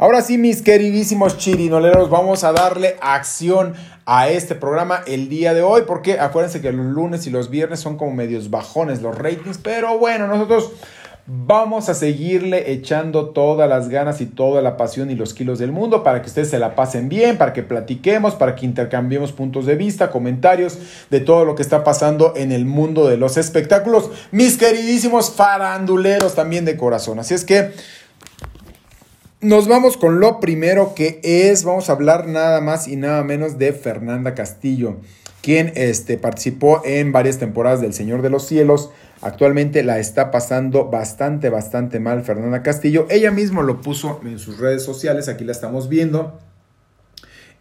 Ahora sí, mis queridísimos chirinoleros, vamos a darle acción a este programa el día de hoy, porque acuérdense que los lunes y los viernes son como medios bajones los ratings, pero bueno, nosotros vamos a seguirle echando todas las ganas y toda la pasión y los kilos del mundo para que ustedes se la pasen bien, para que platiquemos, para que intercambiemos puntos de vista, comentarios de todo lo que está pasando en el mundo de los espectáculos, mis queridísimos faranduleros también de corazón. Así es que... Nos vamos con lo primero que es, vamos a hablar nada más y nada menos de Fernanda Castillo, quien este, participó en varias temporadas del Señor de los Cielos. Actualmente la está pasando bastante, bastante mal Fernanda Castillo. Ella misma lo puso en sus redes sociales, aquí la estamos viendo.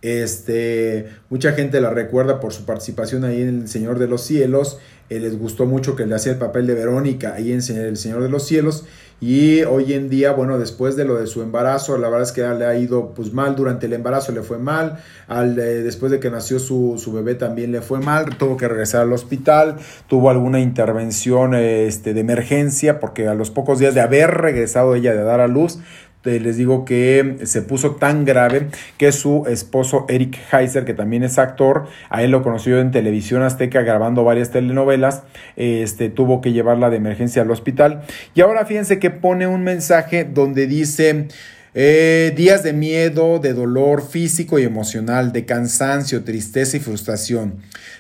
Este, mucha gente la recuerda por su participación ahí en El Señor de los Cielos. Eh, les gustó mucho que le hacía el papel de Verónica ahí en El Señor de los Cielos. Y hoy en día, bueno, después de lo de su embarazo, la verdad es que le ha ido pues mal. Durante el embarazo le fue mal. Al, después de que nació su, su, bebé también le fue mal. Tuvo que regresar al hospital. Tuvo alguna intervención este, de emergencia porque a los pocos días de haber regresado ella de dar a luz, les digo que se puso tan grave que su esposo Eric Heiser, que también es actor, a él lo conoció en televisión azteca grabando varias telenovelas, este, tuvo que llevarla de emergencia al hospital. Y ahora fíjense que pone un mensaje donde dice... Eh, días de miedo, de dolor físico y emocional, de cansancio, tristeza y frustración.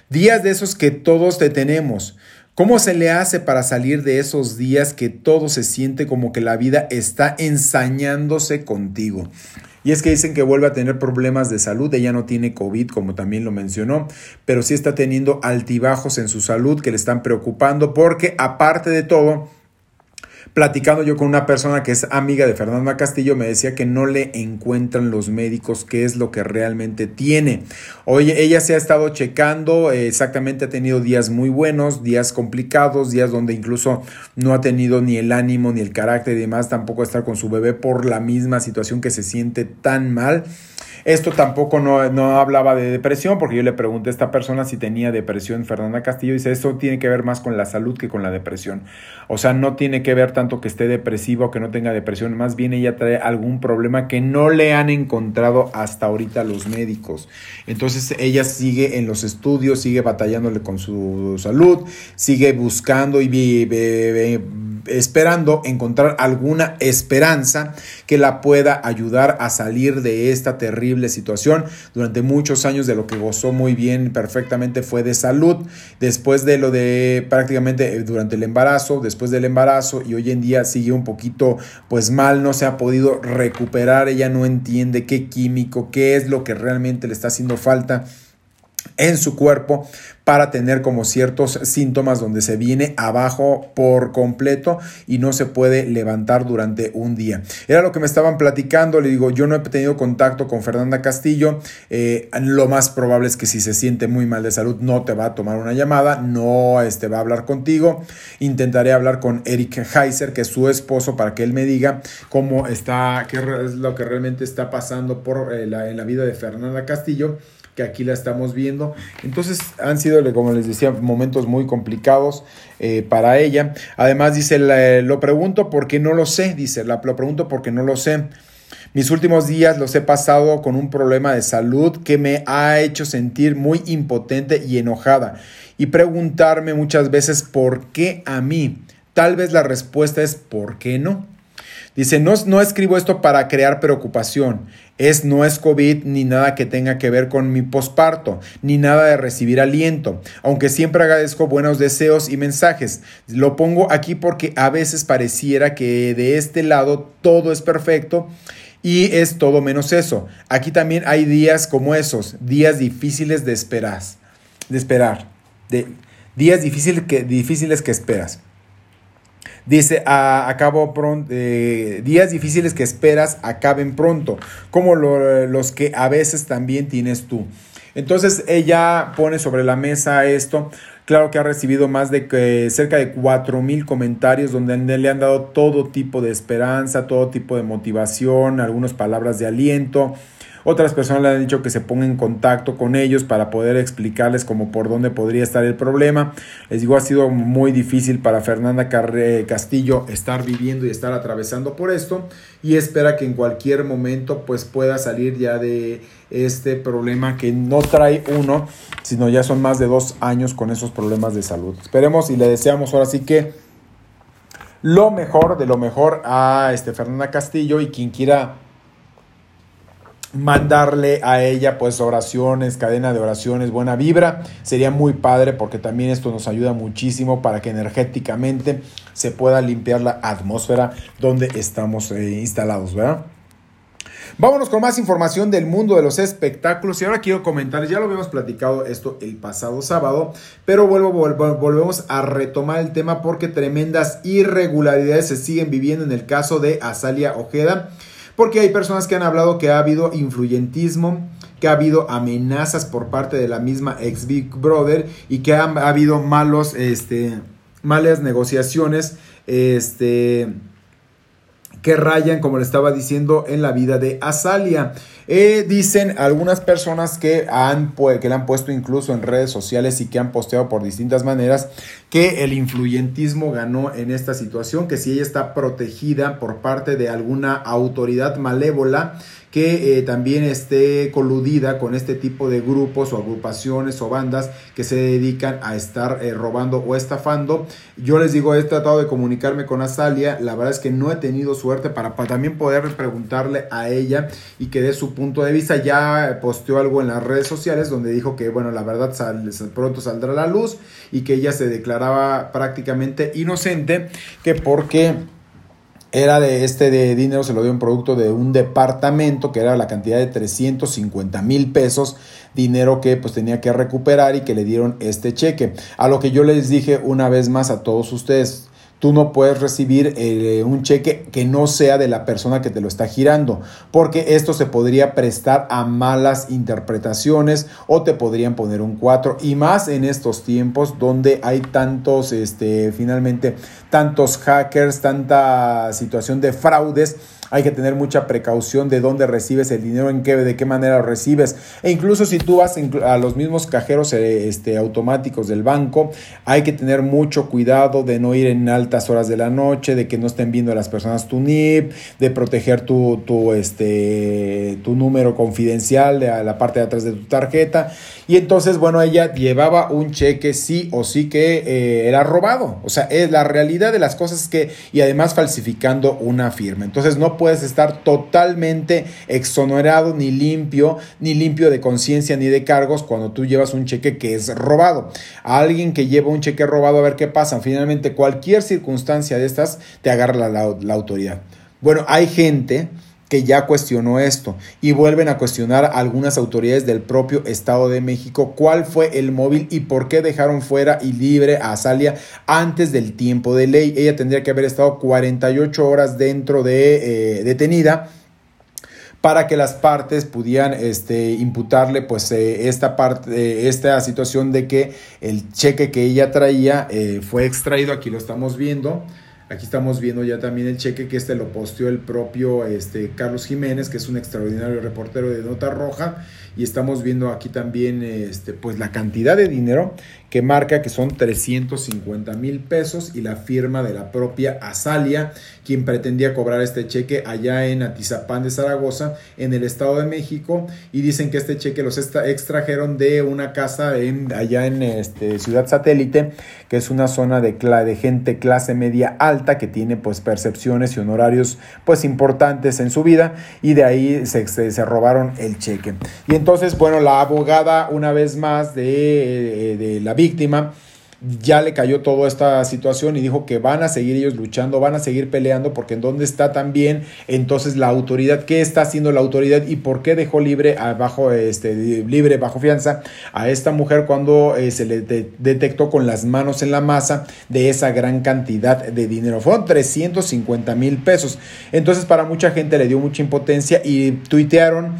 Días de esos que todos te tenemos. ¿Cómo se le hace para salir de esos días que todo se siente como que la vida está ensañándose contigo? Y es que dicen que vuelve a tener problemas de salud. Ella no tiene COVID, como también lo mencionó, pero sí está teniendo altibajos en su salud que le están preocupando porque aparte de todo, platicando yo con una persona que es amiga de Fernanda Castillo, me decía que no le encuentran los médicos qué es lo que realmente tiene. Oye, ella se ha estado checando, eh, exactamente ha tenido días muy buenos, días complicados, días donde incluso no ha tenido ni el ánimo ni el carácter y demás, tampoco estar con su bebé por la misma situación que se siente tan mal. Esto tampoco no, hablaba de depresión, porque yo le pregunté a esta persona si tenía depresión, Fernanda Castillo, y dice, eso tiene que ver más con la salud que con la depresión. O sea, no tiene que ver tanto que esté depresiva o que no tenga depresión, más bien ella trae algún problema que no le han encontrado hasta ahorita los médicos. Entonces ella sigue en los estudios, sigue batallándole con su salud, sigue buscando y esperando encontrar alguna esperanza que la pueda ayudar a salir de esta terrible situación. Durante muchos años de lo que gozó muy bien, perfectamente fue de salud. Después de lo de prácticamente eh, durante el embarazo, después del embarazo y hoy en día sigue un poquito pues mal, no se ha podido recuperar, ella no entiende qué químico, qué es lo que realmente le está haciendo falta en su cuerpo para tener como ciertos síntomas donde se viene abajo por completo y no se puede levantar durante un día. Era lo que me estaban platicando, le digo, yo no he tenido contacto con Fernanda Castillo, eh, lo más probable es que si se siente muy mal de salud no te va a tomar una llamada, no este, va a hablar contigo, intentaré hablar con Eric Heiser, que es su esposo, para que él me diga cómo está, qué es lo que realmente está pasando por, eh, en la vida de Fernanda Castillo que aquí la estamos viendo. Entonces han sido, como les decía, momentos muy complicados eh, para ella. Además dice, lo pregunto porque no lo sé, dice, lo pregunto porque no lo sé. Mis últimos días los he pasado con un problema de salud que me ha hecho sentir muy impotente y enojada y preguntarme muchas veces por qué a mí. Tal vez la respuesta es ¿por qué no? Dice, no, no escribo esto para crear preocupación. Es, no es COVID ni nada que tenga que ver con mi posparto, ni nada de recibir aliento, aunque siempre agradezco buenos deseos y mensajes. Lo pongo aquí porque a veces pareciera que de este lado todo es perfecto y es todo menos eso. Aquí también hay días como esos, días difíciles de esperar, de esperar, de días que, difíciles que esperas. Dice, a, acabo pronto, eh, días difíciles que esperas acaben pronto, como los que a veces también tienes tú. Entonces ella pone sobre la mesa esto. Claro que ha recibido más de cerca de cuatro mil comentarios donde le han dado todo tipo de esperanza, todo tipo de motivación, algunas palabras de aliento Otras personas le han dicho que se ponga en contacto con ellos para poder explicarles como por dónde podría estar el problema. Les digo, ha sido muy difícil para Fernanda Castillo estar viviendo y estar atravesando por esto y espera que en cualquier momento pues pueda salir ya de este problema que no trae uno, sino ya son más de dos años con esos problemas de salud. Esperemos y le deseamos ahora sí que lo mejor de lo mejor a este Fernanda Castillo y quien quiera mandarle a ella pues oraciones, cadena de oraciones, buena vibra, sería muy padre porque también esto nos ayuda muchísimo para que energéticamente se pueda limpiar la atmósfera donde estamos eh, instalados, ¿verdad? Vámonos con más información del mundo de los espectáculos. Y ahora quiero comentar, ya lo habíamos platicado esto el pasado sábado, pero vuelvo, volvemos a retomar el tema porque tremendas irregularidades se siguen viviendo en el caso de Azalia Ojeda, porque hay personas que han hablado que ha habido influyentismo, que ha habido amenazas por parte de la misma ex Big Brother y que ha, ha habido malos, este, malas negociaciones, este que rayan, como le estaba diciendo, en la vida de Azalia. Eh, dicen algunas personas que, han, que le han puesto incluso en redes sociales y que han posteado por distintas maneras que el influyentismo ganó en esta situación, que si ella está protegida por parte de alguna autoridad malévola, que eh, también esté coludida con este tipo de grupos o agrupaciones o bandas que se dedican a estar eh, robando o estafando. Yo les digo, he tratado de comunicarme con Azalia, la verdad es que no he tenido suerte para, también poder preguntarle a ella y que dé su punto de vista. Ya posteó algo en las redes sociales donde dijo que, bueno, la verdad pronto saldrá a la luz y que ella se declaraba prácticamente inocente, que porque era de este de dinero, se lo dio un producto de un departamento que era la cantidad de 350 mil pesos, dinero que pues tenía que recuperar y que le dieron este cheque. A lo que yo les dije una vez más a todos ustedes, Tú no puedes recibir eh, un cheque que no sea de la persona que te lo está girando, porque esto se podría prestar a malas interpretaciones o te podrían poner un 4 y más en estos tiempos donde hay tantos, este, finalmente, tantos hackers, tanta situación de fraudes hay que tener mucha precaución de dónde recibes el dinero, en qué, de qué manera lo recibes. E incluso si tú vas a los mismos cajeros eh, este, automáticos del banco, hay que tener mucho cuidado de no ir en altas horas de la noche, de que no estén viendo a las personas tu NIP, de proteger tu, tu, este, tu número confidencial de la parte de atrás de tu tarjeta. Y entonces, bueno, ella llevaba un cheque sí o sí que eh, era robado. O sea, es la realidad de las cosas que, y además falsificando una firma. Entonces no puedes estar totalmente exonerado, ni limpio, ni limpio de conciencia, ni de cargos cuando tú llevas un cheque que es robado. A alguien que lleva un cheque robado, a ver qué pasa. Finalmente, cualquier circunstancia de estas te agarra la, la autoridad. Bueno, hay gente que ya cuestionó esto y vuelven a cuestionar algunas autoridades del propio Estado de México cuál fue el móvil y por qué dejaron fuera y libre a Azalia antes del tiempo de ley. Ella tendría que haber estado 48 horas dentro de eh, detenida para que las partes pudieran este, imputarle pues eh, esta parte eh, esta situación de que el cheque que ella traía fue extraído aquí lo estamos viendo Aquí estamos viendo ya también el cheque que este lo posteó el propio este, Carlos Jiménez, que es un extraordinario reportero de Nota Roja. Y estamos viendo aquí también este, pues la cantidad de dinero que marca que son 350 mil pesos y la firma de la propia Azalia, quien pretendía cobrar este cheque allá en Atizapán de Zaragoza, en el Estado de México, y dicen que este cheque los extrajeron de una casa en, allá en este, Ciudad Satélite, que es una zona de, de gente clase media alta que tiene pues percepciones y honorarios pues importantes en su vida, y de ahí se, se, robaron el cheque. Y entonces, bueno, la abogada una vez más de, de la víctima, ya le cayó toda esta situación y dijo que van a seguir ellos luchando, van a seguir peleando porque en dónde está también entonces la autoridad, qué está haciendo la autoridad y por qué dejó libre bajo este libre bajo fianza a esta mujer cuando eh, se le detectó con las manos en la masa de esa gran cantidad de dinero. Fueron 350 mil pesos. Entonces para mucha gente le dio mucha impotencia y tuitearon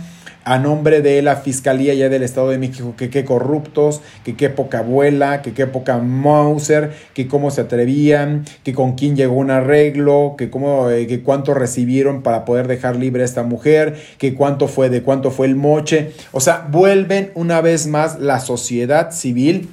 a nombre de la Fiscalía ya del Estado de México que qué corruptos, que qué poca abuela, que qué poca Mauser, que cómo se atrevían, que con quién llegó un arreglo, que, cómo, eh, que cuánto recibieron para poder dejar libre a esta mujer, que cuánto fue, de cuánto fue el moche. O sea, vuelven una vez más la sociedad civil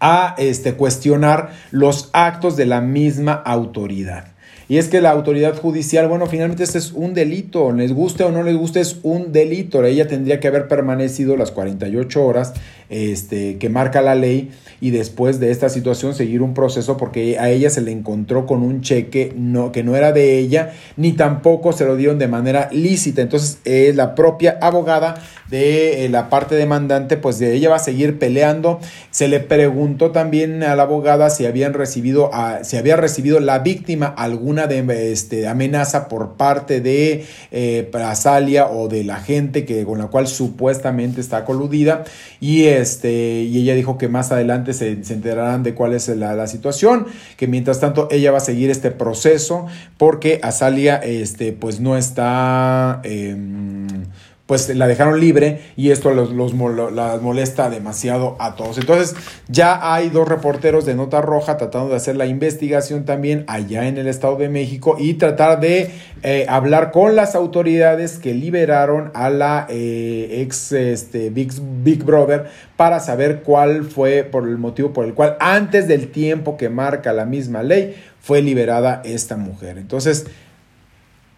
a este, cuestionar los actos de la misma autoridad. Y es que la autoridad judicial, bueno, finalmente este es un delito, les guste o no les guste, es un delito. Ella tendría que haber permanecido las 48 horas este, que marca la ley y después de esta situación seguir un proceso porque a ella se le encontró con un cheque no, que no era de ella ni tampoco se lo dieron de manera lícita. Entonces eh, la propia abogada de eh, la parte demandante pues de ella va a seguir peleando. Se le preguntó también a la abogada si habían recibido a, si había recibido la víctima alguna de, este, amenaza por parte de eh, o de la gente que, con la cual supuestamente está coludida y, este, y ella dijo que más adelante se, enterarán de cuál es la, situación, que mientras tanto ella va a seguir este proceso porque Azalia este, pues no está... Em, pues la dejaron libre y esto los, las molesta demasiado a todos. Entonces ya hay dos reporteros de Nota Roja tratando de hacer la investigación también allá en el Estado de México y tratar de eh, hablar con las autoridades que liberaron a la eh, ex este, Big, Big Brother para saber cuál fue por el motivo por el cual antes del tiempo que marca la misma ley fue liberada esta mujer. Entonces,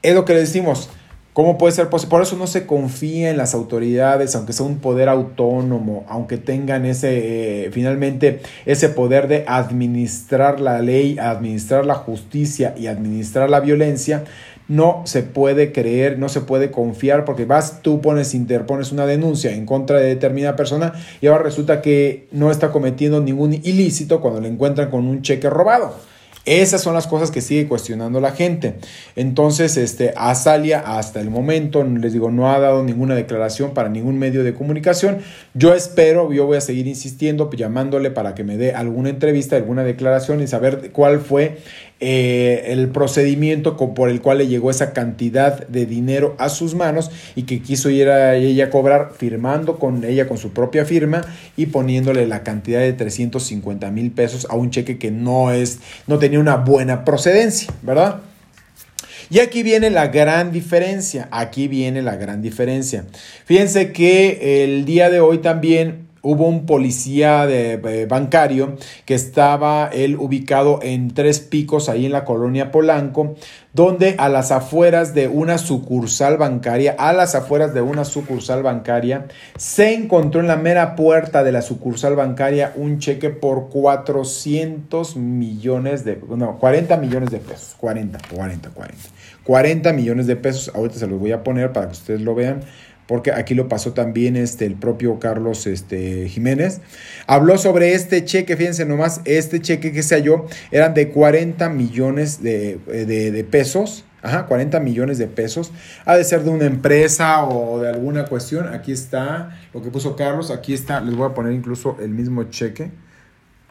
es lo que le decimos ¿Cómo puede ser posible? Por eso no se confía en las autoridades, aunque sea un poder autónomo, aunque tengan ese, eh, finalmente, ese poder de administrar la ley, administrar la justicia y administrar la violencia, no se puede creer, no se puede confiar, porque vas, tú pones, interpones una denuncia en contra de determinada persona y ahora resulta que no está cometiendo ningún ilícito cuando le encuentran con un cheque robado. Esas son las cosas que sigue cuestionando la gente. Entonces, este, Azalia hasta el momento, les digo, no ha dado ninguna declaración para ningún medio de comunicación. Yo espero, yo voy a seguir insistiendo, llamándole para que me dé alguna entrevista, alguna declaración y saber cuál fue eh, el procedimiento por el cual le llegó esa cantidad de dinero a sus manos y que quiso ir a ella a cobrar firmando con ella con su propia firma y poniéndole la cantidad de 350 mil pesos a un cheque que no es, no tenía una buena procedencia, ¿verdad? Y aquí viene la gran diferencia, aquí viene la gran diferencia. Fíjense que el día de hoy también hubo un policía de, eh, bancario que estaba él ubicado en Tres Picos, ahí en la colonia Polanco, donde a las afueras de una sucursal bancaria, a las afueras de una sucursal bancaria, se encontró en la mera puerta de la sucursal bancaria un cheque por 400 millones de, no, 40 millones de pesos, 40, 40, 40, 40 millones de pesos, ahorita se los voy a poner para que ustedes lo vean porque aquí lo pasó también este, el propio Carlos este, Jiménez. Habló sobre este cheque, fíjense nomás, este cheque que se halló eran de 40 millones de, de pesos. Ajá, 40 millones de pesos. Ha de ser de una empresa o de alguna cuestión. Aquí está lo que puso Carlos. Aquí está, les voy a poner incluso el mismo cheque.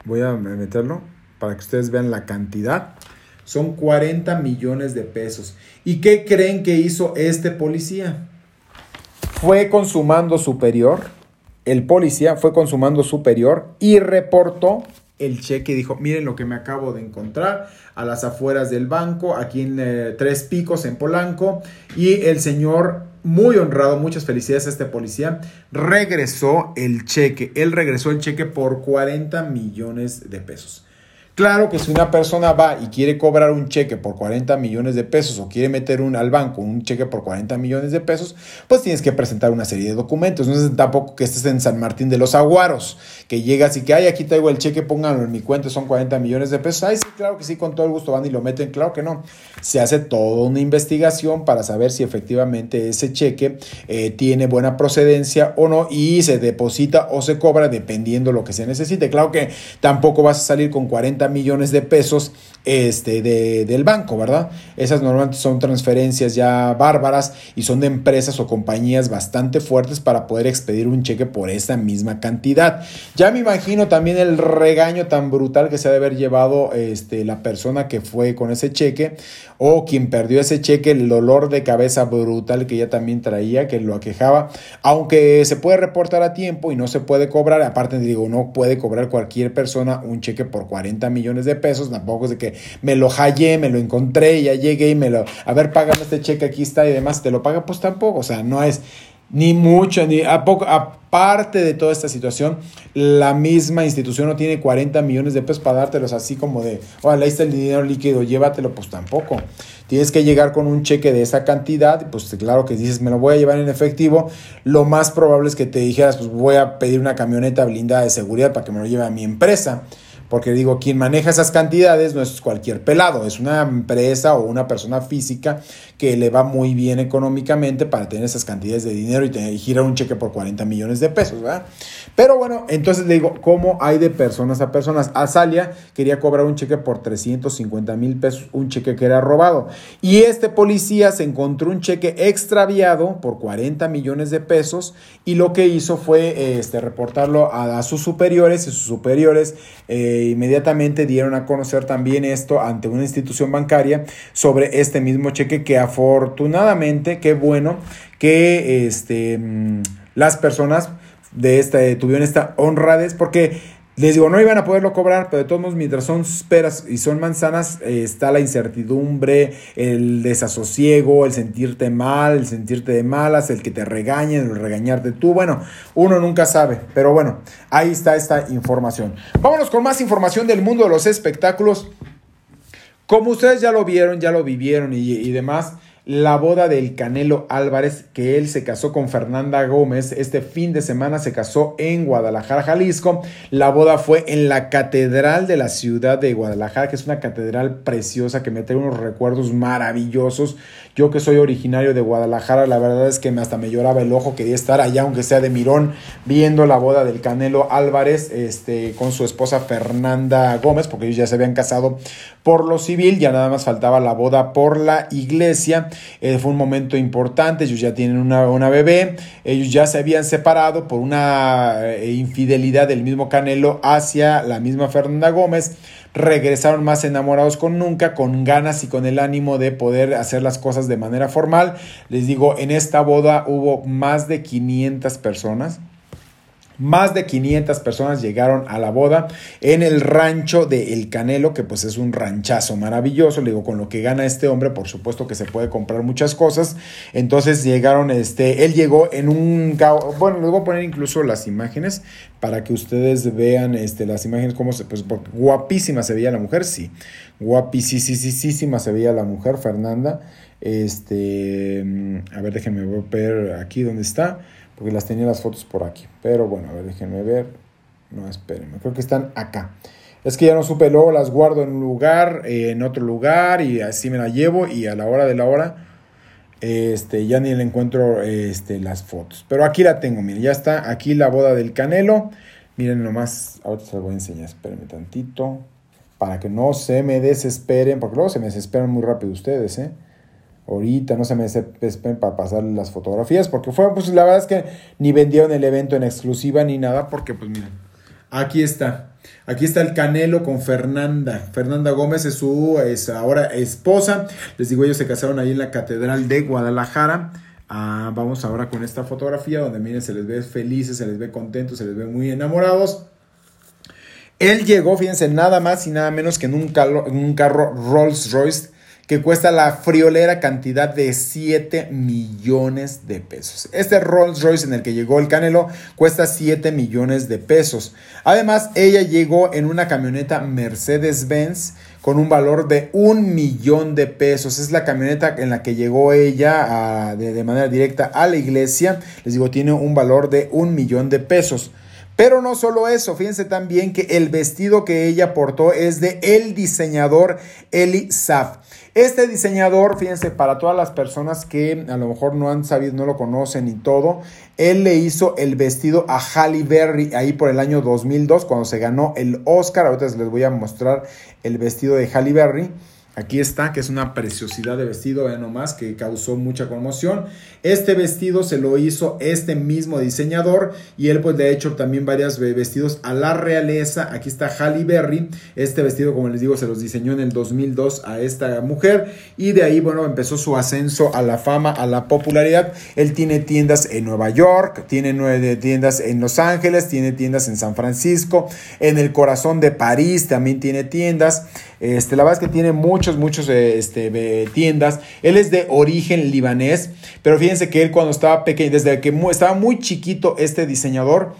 Voy a meterlo para que ustedes vean la cantidad. Son 40 millones de pesos. ¿Y qué creen que hizo este policía? Fue con su mando superior, el policía fue con su mando superior y reportó el cheque y dijo, miren lo que me acabo de encontrar a las afueras del banco, aquí en eh, Tres Picos, en Polanco, y el señor, muy honrado, muchas felicidades a este policía, regresó el cheque, él regresó el cheque por 40 millones de pesos. Claro que si una persona va y quiere cobrar un cheque por 40 millones de pesos o quiere meter un, al banco un cheque por 40 millones de pesos, pues tienes que presentar una serie de documentos. No es tampoco que estés en San Martín de los Aguaros, que llegas y que, ay, aquí traigo el cheque, pónganlo en mi cuenta, son 40 millones de pesos. Ay, sí, claro que sí, con todo el gusto van y lo meten. Claro que no. Se hace toda una investigación para saber si efectivamente ese cheque eh, tiene buena procedencia o no y se deposita o se cobra dependiendo lo que se necesite. Claro que tampoco vas a salir con 40 millones de pesos este, de, del banco, ¿verdad? Esas normalmente son transferencias ya bárbaras y son de empresas o compañías bastante fuertes para poder expedir un cheque por esa misma cantidad. Ya me imagino también el regaño tan brutal que se ha de haber llevado este, la persona que fue con ese cheque o quien perdió ese cheque, el dolor de cabeza brutal que ella también traía, que lo aquejaba, aunque se puede reportar a tiempo y no se puede cobrar, aparte digo, no puede cobrar cualquier persona un cheque por 40 millones de pesos, tampoco es de que me lo hallé, me lo encontré, ya llegué y me lo, a ver, págame este cheque, aquí está y demás, te lo paga, pues tampoco, o sea, no es ni mucho, ni a poco, aparte de toda esta situación, la misma institución no tiene 40 millones de pesos para dártelos así como de, ahí está el dinero líquido, llévatelo, pues tampoco. Tienes que llegar con un cheque de esa cantidad, pues claro que dices, me lo voy a llevar en efectivo, lo más probable es que te dijeras, pues voy a pedir una camioneta blindada de seguridad para que me lo lleve a mi empresa. Porque digo, quien maneja esas cantidades no es cualquier pelado, es una empresa o una persona física que le va muy bien económicamente para tener esas cantidades de dinero y, girar un cheque por 40 millones de pesos, ¿verdad? Pero bueno, entonces le digo, ¿cómo hay de personas a personas? Azalia quería cobrar un cheque por 350 mil pesos, un cheque que era robado. Y este policía se encontró un cheque extraviado por 40 millones de pesos y lo que hizo fue este, reportarlo a, sus superiores y sus superiores. Eh, inmediatamente dieron a conocer también esto ante una institución bancaria sobre este mismo cheque que afortunadamente, qué bueno que este, mm, las personas de esta, tuvieron esta honradez porque les digo, no iban a poderlo cobrar, pero de todos modos, mientras son peras y son manzanas, eh, está la incertidumbre, el desasosiego, el sentirte mal, el sentirte de malas, el que te regañen, el regañarte tú. Bueno, uno nunca sabe, pero bueno, ahí está esta información. Vámonos con más información del mundo de los espectáculos. Como ustedes ya lo vieron, ya lo vivieron y, y demás la boda del Canelo Álvarez, que él se casó con Fernanda Gómez. Este fin de semana se casó en Guadalajara, Jalisco. La boda fue en la Catedral de la ciudad de Guadalajara, que es una catedral preciosa que me trae unos recuerdos maravillosos. Yo que soy originario de Guadalajara, la verdad es que hasta me lloraba el ojo, quería estar allá, aunque sea de Mirón, viendo la boda del Canelo Álvarez este, con su esposa Fernanda Gómez, porque ellos ya se habían casado por lo civil, ya nada más faltaba la boda por la iglesia. Eh, fue un momento importante, ellos ya tienen una, bebé, ellos ya se habían separado por una eh, infidelidad del mismo Canelo hacia la misma Fernanda Gómez, regresaron más enamorados con nunca, con ganas y con el ánimo de poder hacer las cosas de manera formal. Les digo, en esta boda hubo más de 500 personas. Más de 500 personas llegaron a la boda en el rancho de El Canelo, que pues es un ranchazo maravilloso. Le digo, con lo que gana este hombre, por supuesto que se puede comprar muchas cosas. Entonces llegaron, este, él llegó en un, bueno, les voy a poner incluso las imágenes para que ustedes vean este, las imágenes, cómo se, pues guapísima se veía la mujer, sí, guapísima se veía la mujer, Fernanda. Este, mm, a ver, déjenme ver aquí donde está porque las tenía las fotos por aquí. Pero bueno, a ver, déjenme ver. No, espérenme, creo que están acá. Es que ya no supe, luego las guardo en un lugar, eh, en otro lugar, y así me las llevo, y a la hora de la hora, este, ya ni le encuentro este, las fotos. Pero aquí la tengo, miren, ya está aquí la boda del Canelo. Miren nomás, ahorita se las voy a enseñar, espérenme tantito, para que no se me desesperen, porque luego se me desesperan muy rápido ustedes, ¿eh? Ahorita, no se me desesperen para pasar las fotografías, porque fue, pues la verdad es que ni vendieron el evento en exclusiva ni nada, porque pues miren, aquí está. Aquí está el Canelo con Fernanda. Fernanda Gómez es su es ahora esposa. Les digo, ellos se casaron ahí en la Catedral de Guadalajara. Ah, vamos ahora con esta fotografía donde miren, se les ve felices, se les ve contentos, se les ve muy enamorados. Él llegó, fíjense, nada más y nada menos que en un, en un carro Rolls Royce que cuesta la friolera cantidad de 7 millones de pesos. Este Rolls Royce en el que llegó el Canelo cuesta 7 millones de pesos. Además, ella llegó en una camioneta Mercedes-Benz con un valor de un millón de pesos. Es la camioneta en la que llegó ella de, de manera directa a la iglesia. Les digo, tiene un valor de un millón de pesos. Pero no solo eso, fíjense también que el vestido que ella portó es de el diseñador Eli Saf. Este diseñador, fíjense, para todas las personas que a lo mejor no han sabido, no lo conocen y todo, él le hizo el vestido a Halle Berry ahí por el año 2002 cuando se ganó el Oscar. Ahorita les voy a mostrar el vestido de Halle Berry. Aquí está, que es una preciosidad de vestido, vean nomás, que causó mucha conmoción. Este vestido se lo hizo este mismo diseñador y él pues le ha hecho también varios vestidos a la realeza. Aquí está Halle Berry. Este vestido, como les digo, se los diseñó en el 2002 a esta mujer y de ahí, bueno, empezó su ascenso a la fama, a la popularidad. Él tiene tiendas en Nueva York, tiene nueve tiendas en Los Ángeles, tiene tiendas en San Francisco, en el corazón de París también tiene tiendas. Este, la verdad es que tiene muchos, muchos eh, este, tiendas. Él es de origen libanés, pero fíjense que él cuando estaba pequeño, desde que estaba muy chiquito este diseñador,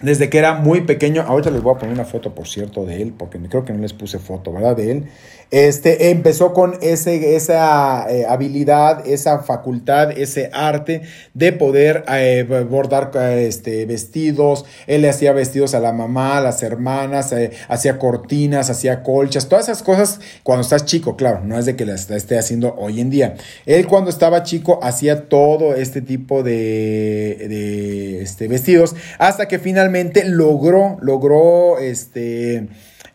desde que era muy pequeño, ahorita les voy a poner una foto, por cierto, de él, porque creo que no les puse foto, ¿verdad? De él. Este, empezó con ese, esa eh, habilidad, esa facultad, ese arte de poder eh, bordar este, vestidos. Él le hacía vestidos a la mamá, a las hermanas, eh, hacía cortinas, hacía colchas, todas esas cosas cuando estás chico, claro, no es de que las esté haciendo hoy en día. Él cuando estaba chico hacía todo este tipo de, de este, vestidos hasta que finalmente logró, logró, este,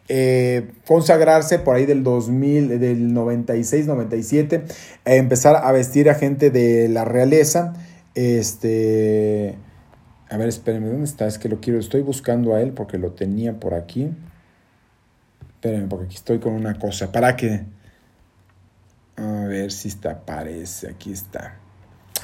eh, consagrarse por ahí del 2000, del 96, 97, empezar a vestir a gente de la realeza. Este, a ver, espérenme, ¿dónde está? Es que lo quiero, estoy buscando a él porque lo tenía por aquí. Espérenme, porque aquí estoy con una cosa. ¿Para que A ver si está, aparece, aquí está.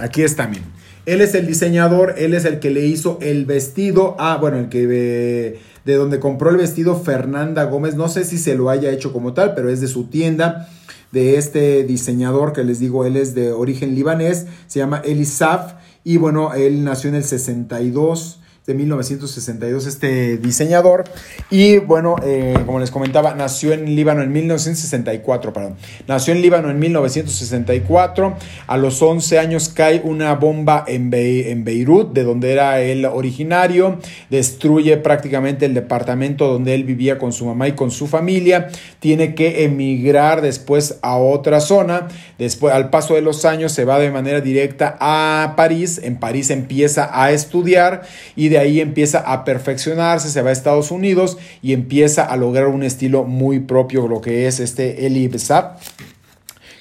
Aquí está, miren. Él es el diseñador, él es el que le hizo el vestido. Ah, bueno, el que de, de donde compró el vestido Fernanda Gómez. No sé si se lo haya hecho como tal, pero es de su tienda. De este diseñador que les digo, él es de origen libanés. Se llama Elisaf. Y bueno, él nació en el 62 de 1962, este diseñador. Y bueno, eh, como les comentaba, nació en Líbano en 1964, perdón. Nació en Líbano en 1964. A los 11 años cae una bomba en, en Beirut, de donde era él originario. Destruye prácticamente el departamento donde él vivía con su mamá y con su familia. Tiene que emigrar después a otra zona. Después, al paso de los años, se va de manera directa a París. En París empieza a estudiar y de ahí empieza a perfeccionarse, se va a Estados Unidos y empieza a lograr un estilo muy propio, lo que es este Eli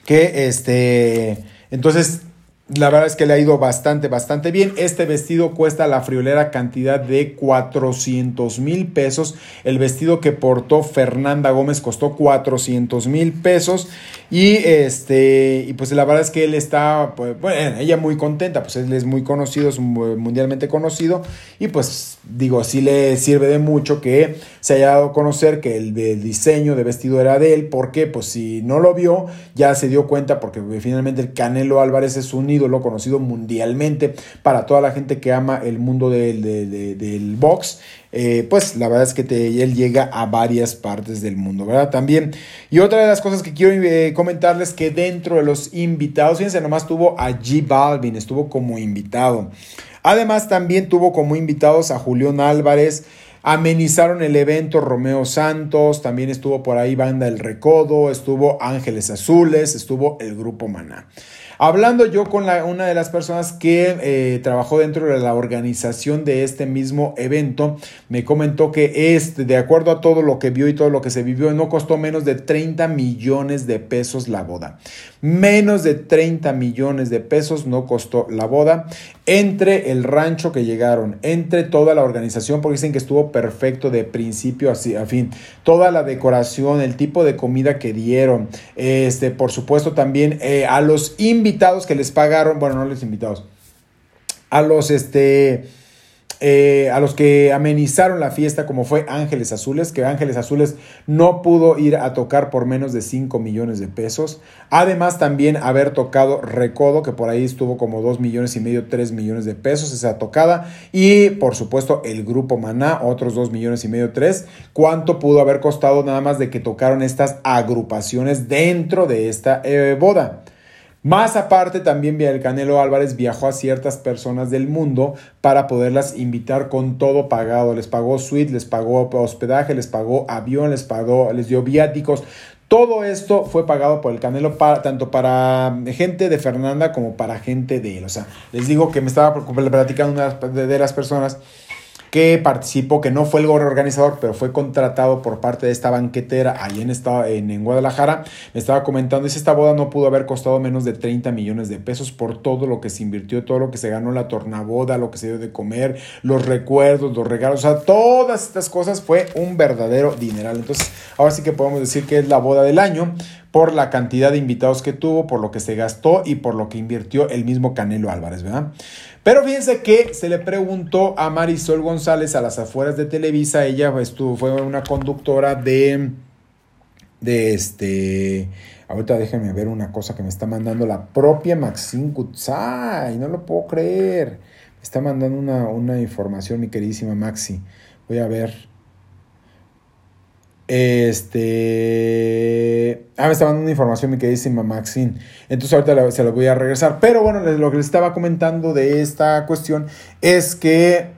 que este, entonces la verdad es que le ha ido bastante, bastante bien. Este vestido cuesta la friolera cantidad de 400 mil pesos. El vestido que portó Fernanda Gómez costó 400 mil pesos. Y este, y pues la verdad es que él está, pues, bueno, ella muy contenta, pues él es muy conocido, es mundialmente conocido. Y pues digo, sí le sirve de mucho que se haya dado a conocer que el, el diseño de vestido era de él. porque Pues si no lo vio, ya se dio cuenta, porque finalmente el Canelo Álvarez es un ídolo conocido mundialmente para toda la gente que ama el mundo del, del box. Eh, pues la verdad es que él llega a varias partes del mundo, ¿verdad? También. Y otra de las cosas que quiero eh, comentarles que dentro de los invitados, fíjense, nomás tuvo a G Balvin, estuvo como invitado. Además, también tuvo como invitados a Julián Álvarez. Amenizaron el evento Romeo Santos, también estuvo por ahí Banda El Recodo, estuvo Ángeles Azules, estuvo el Grupo Maná. Hablando yo con una de las personas que eh, trabajó dentro de la organización de este mismo evento, me comentó que este, de acuerdo a todo lo que vio y todo lo que se vivió, no costó menos de 30 millones de pesos la boda. Menos de 30 millones de pesos no costó la boda entre el rancho que llegaron, entre toda la organización, porque dicen que estuvo perfecto de principio a fin. Toda la decoración, el tipo de comida que dieron, este, por supuesto también eh, a los invitados que les pagaron, bueno, no los invitados, a los este eh, a los que amenizaron la fiesta, como fue Ángeles Azules, que Ángeles Azules no pudo ir a tocar por menos de 5 millones de pesos. Además, también haber tocado Recodo, que por ahí estuvo como 2 millones y medio, 3 millones de pesos esa tocada. Y por supuesto, el grupo Maná, otros 2 millones y medio, 3. ¿Cuánto pudo haber costado nada más de que tocaron estas agrupaciones dentro de esta eh, boda? Más aparte, también el Canelo Álvarez viajó a ciertas personas del mundo para poderlas invitar con todo pagado. Les pagó suite, les pagó hospedaje, les pagó avión, les pagó, les dio viáticos. Todo esto fue pagado por el Canelo tanto para gente de Fernanda como para gente de él. O sea, les digo que me estaba platicando una de las personas que participó, que no fue el organizador, pero fue contratado por parte de esta banquetera ahí en, esta, en, Guadalajara. Me estaba comentando, dice, esta boda no pudo haber costado menos de 30 millones de pesos por todo lo que se invirtió, todo lo que se ganó la tornaboda, lo que se dio de comer, los recuerdos, los regalos, o sea, todas estas cosas fue un verdadero dineral. Entonces, ahora sí que podemos decir que es la boda del año por la cantidad de invitados que tuvo, por lo que se gastó y por lo que invirtió el mismo Canelo Álvarez, ¿verdad? Pero fíjense que se le preguntó a Marisol González a las afueras de Televisa, ella estuvo, fue una conductora de, de este, ahorita déjenme ver una cosa que me está mandando la propia Maxine Kutzai, no lo puedo creer, me está mandando una, una información mi queridísima Maxi, voy a ver. Este. Ah, me estaba dando una información mi queridísima Maxine. Entonces ahorita se lo voy a regresar. Pero bueno, lo que les estaba comentando de esta cuestión es que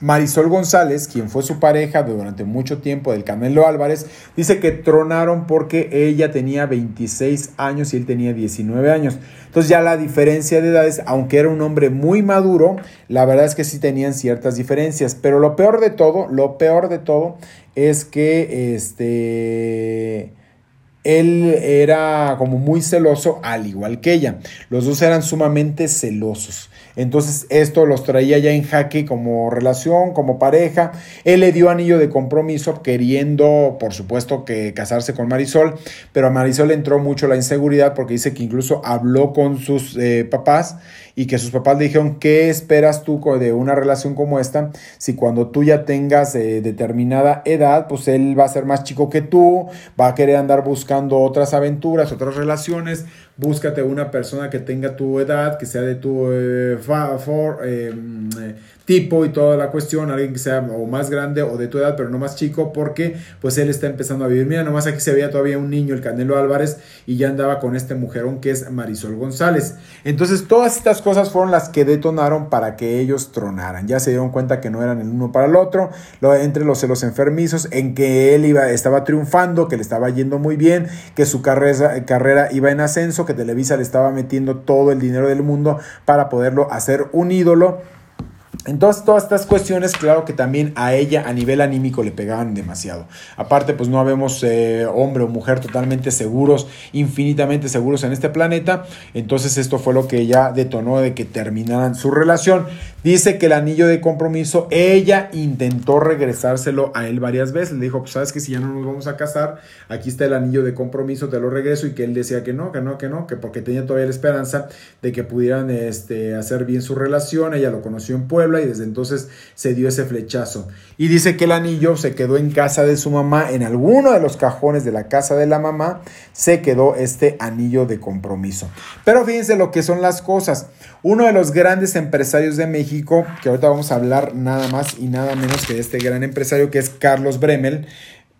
Marisol González, quien fue su pareja durante mucho tiempo del Canelo Álvarez, dice que tronaron porque ella tenía 26 años y él tenía 19 años. Entonces ya la diferencia de edades, aunque era un hombre muy maduro, la verdad es que sí tenían ciertas diferencias. Pero lo peor de todo, lo peor de todo es que este él era como muy celoso, al igual que ella. Los dos eran sumamente celosos. Entonces esto los traía ya en jaque como relación, como pareja. Él le dio anillo de compromiso queriendo, por supuesto, que casarse con Marisol, pero a Marisol entró mucho la inseguridad porque dice que incluso habló con sus eh, papás y que sus papás le dijeron, ¿qué esperas tú de una relación como esta? Si cuando tú ya tengas eh, determinada edad, pues él va a ser más chico que tú, va a querer andar buscando otras aventuras, otras relaciones, búscate una persona que tenga tu edad, que sea de tu eh, for, eh, tipo y toda la cuestión, alguien que sea o más grande o de tu edad, pero no más chico, porque pues él está empezando a vivir. Mira, nomás aquí se veía todavía un niño, el Canelo Álvarez, y ya andaba con este mujerón que es Marisol González. Entonces, todas estas cosas fueron las que detonaron para que ellos tronaran. Ya se dieron cuenta que no eran el uno para el otro, entre los celos enfermizos, en que él iba, estaba triunfando, que le estaba yendo muy bien, que su carrera, carrera iba en ascenso, que Televisa le estaba metiendo todo el dinero del mundo para poderlo hacer un ídolo entonces, todas estas cuestiones, claro que también a ella a nivel anímico le pegaban demasiado. Aparte, pues no habemos eh, hombre o mujer totalmente seguros, infinitamente seguros en este planeta. Entonces, esto fue lo que ella detonó de que terminaran su relación. Dice que el anillo de compromiso, ella intentó regresárselo a él varias veces. Le dijo, pues sabes que si ya no nos vamos a casar, aquí está el anillo de compromiso, te lo regreso. Y que él decía que no, que no, que no, que porque tenía todavía la esperanza de que pudieran este, hacer bien su relación. Ella lo conoció en Puebla y desde entonces se dio ese flechazo. Y dice que el anillo se quedó en casa de su mamá, en alguno de los cajones de la casa de la mamá se quedó este anillo de compromiso. Pero fíjense lo que son las cosas. Uno de los grandes empresarios de México, que ahorita vamos a hablar nada más y nada menos que de este gran empresario que es Carlos Bremel,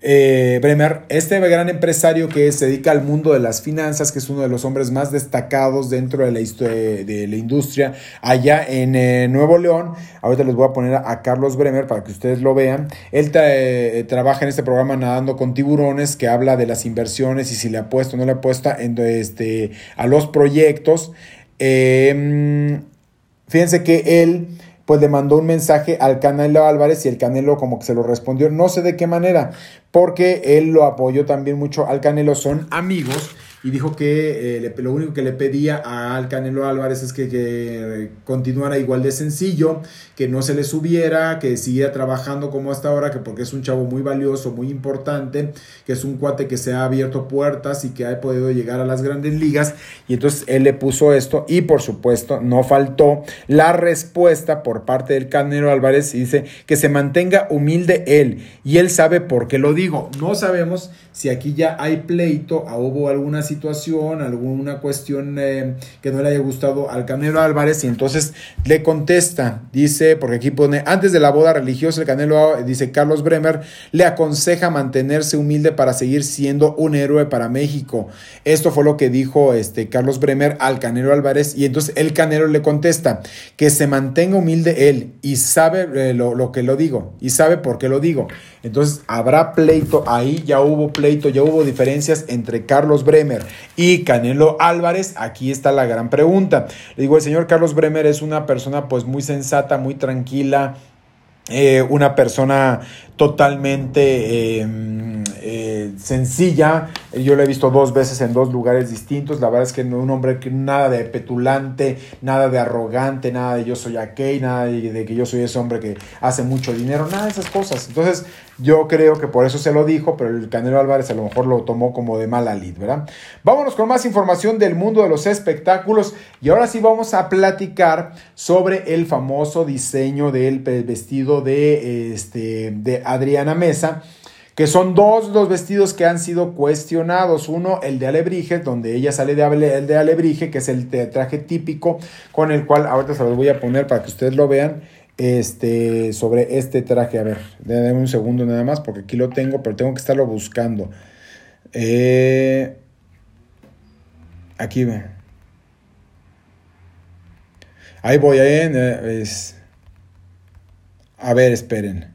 eh, Bremer, este gran empresario que se dedica al mundo de las finanzas, que es uno de los hombres más destacados dentro de la, de la industria allá en eh, Nuevo León. Ahorita les voy a poner a, Carlos Bremer para que ustedes lo vean. Él eh, trabaja en este programa Nadando con Tiburones, que habla de las inversiones y si le apuesta o no le apuesta en, este, a los proyectos. Fíjense que él pues le mandó un mensaje al Canelo Álvarez y el Canelo como que se lo respondió, no sé de qué manera, porque él lo apoyó también mucho al Canelo, son amigos y dijo que eh, lo único que le pedía al Canelo Álvarez es que, continuara igual de sencillo, que no se le subiera, que siguiera trabajando como hasta ahora, que porque es un chavo muy valioso, muy importante, que es un cuate que se ha abierto puertas y que ha podido llegar a las grandes ligas. Y entonces él le puso esto y por supuesto no faltó la respuesta por parte del Canelo Álvarez y dice que se mantenga humilde él y él sabe por qué lo digo. No sabemos si aquí ya hay pleito, hubo alguna situación, alguna cuestión eh, que no le haya gustado al Canelo Álvarez y entonces le contesta, dice, porque aquí pone, antes de la boda religiosa, el Canelo, dice Carlos Bremer, le aconseja mantenerse humilde para seguir siendo un héroe para México. Esto fue lo que dijo este Carlos Bremer al Canelo Álvarez y entonces el Canelo le contesta que se mantenga humilde él y sabe eh, lo, lo que lo digo y sabe por qué lo digo. Entonces habrá pleito, ahí ya hubo pleito, ya hubo diferencias entre Carlos Bremer y Canelo Álvarez. Aquí está la gran pregunta. Le digo, el señor Carlos Bremer es una persona pues muy sensata, muy tranquila, eh, una persona totalmente em, eh, sencilla. Yo lo he visto dos veces en dos lugares distintos. La verdad es que no un hombre que nada de petulante, nada de arrogante, nada de yo soy aquel, nada de, que yo soy ese hombre que hace mucho dinero, nada de esas cosas. Entonces, yo creo que por eso se lo dijo, pero el Canelo Álvarez a lo mejor lo tomó como de mala lid, ¿verdad? Vámonos con más información del mundo de los espectáculos y ahora sí vamos a platicar sobre el famoso diseño del vestido de, este, de Adriana Mesa que son dos los vestidos que han sido cuestionados. Uno, el de Alebrije, donde ella sale de, el de Alebrije, que es el traje típico con el cual ahorita se los voy a poner para que ustedes lo vean. Este, sobre este traje, a ver, déjenme un segundo nada más, porque aquí lo tengo, pero tengo que estarlo buscando. Eh, aquí ve. Ahí voy, ahí eh, es. A ver, esperen.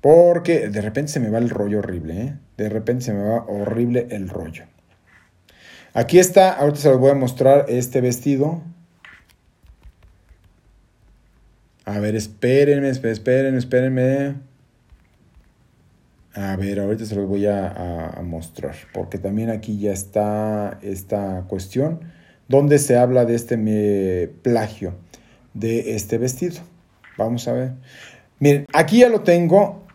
Porque de repente se me va el rollo horrible, ¿eh? De repente se me va horrible el rollo. Aquí está, ahorita se los voy a mostrar este vestido. A ver, espérenme, espérenme, espérenme. A ver, ahorita se los voy a, a, mostrar, porque también aquí ya está esta cuestión donde se habla de este plagio de este vestido. Vamos a ver. Miren, aquí ya lo tengo.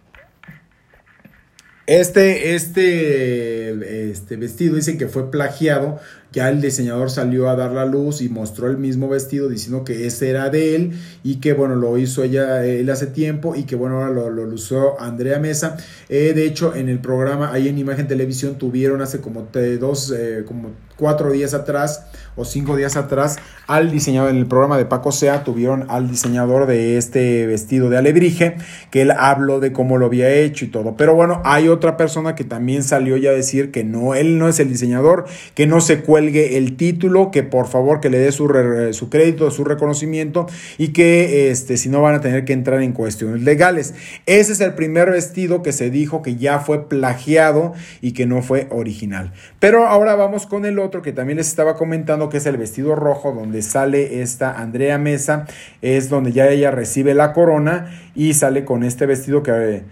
Este, este, este vestido dicen que fue plagiado. Ya el diseñador salió a dar la luz y mostró el mismo vestido diciendo que ese era de él y que bueno, lo hizo ella él hace tiempo y que bueno, ahora lo, lo usó Andrea Mesa. Eh, de hecho, en el programa, ahí en Imagen Televisión, tuvieron hace como dos, eh, como cuatro días atrás o cinco días atrás al diseñador, en el programa de Paco Sea, tuvieron al diseñador de este vestido de alebrije, que él habló de cómo lo había hecho y todo. Pero bueno, hay otra persona que también salió ya a decir que no, él no es el diseñador, que no se el título, que por favor que le dé su, su crédito, su reconocimiento y que este, si no van a tener que entrar en cuestiones legales. Ese es el primer vestido que se dijo que ya fue plagiado y que no fue original. Pero ahora vamos con el otro que también les estaba comentando, que es el vestido rojo, donde sale esta Andrea Mesa, es donde ya ella recibe la corona y sale con este vestido que...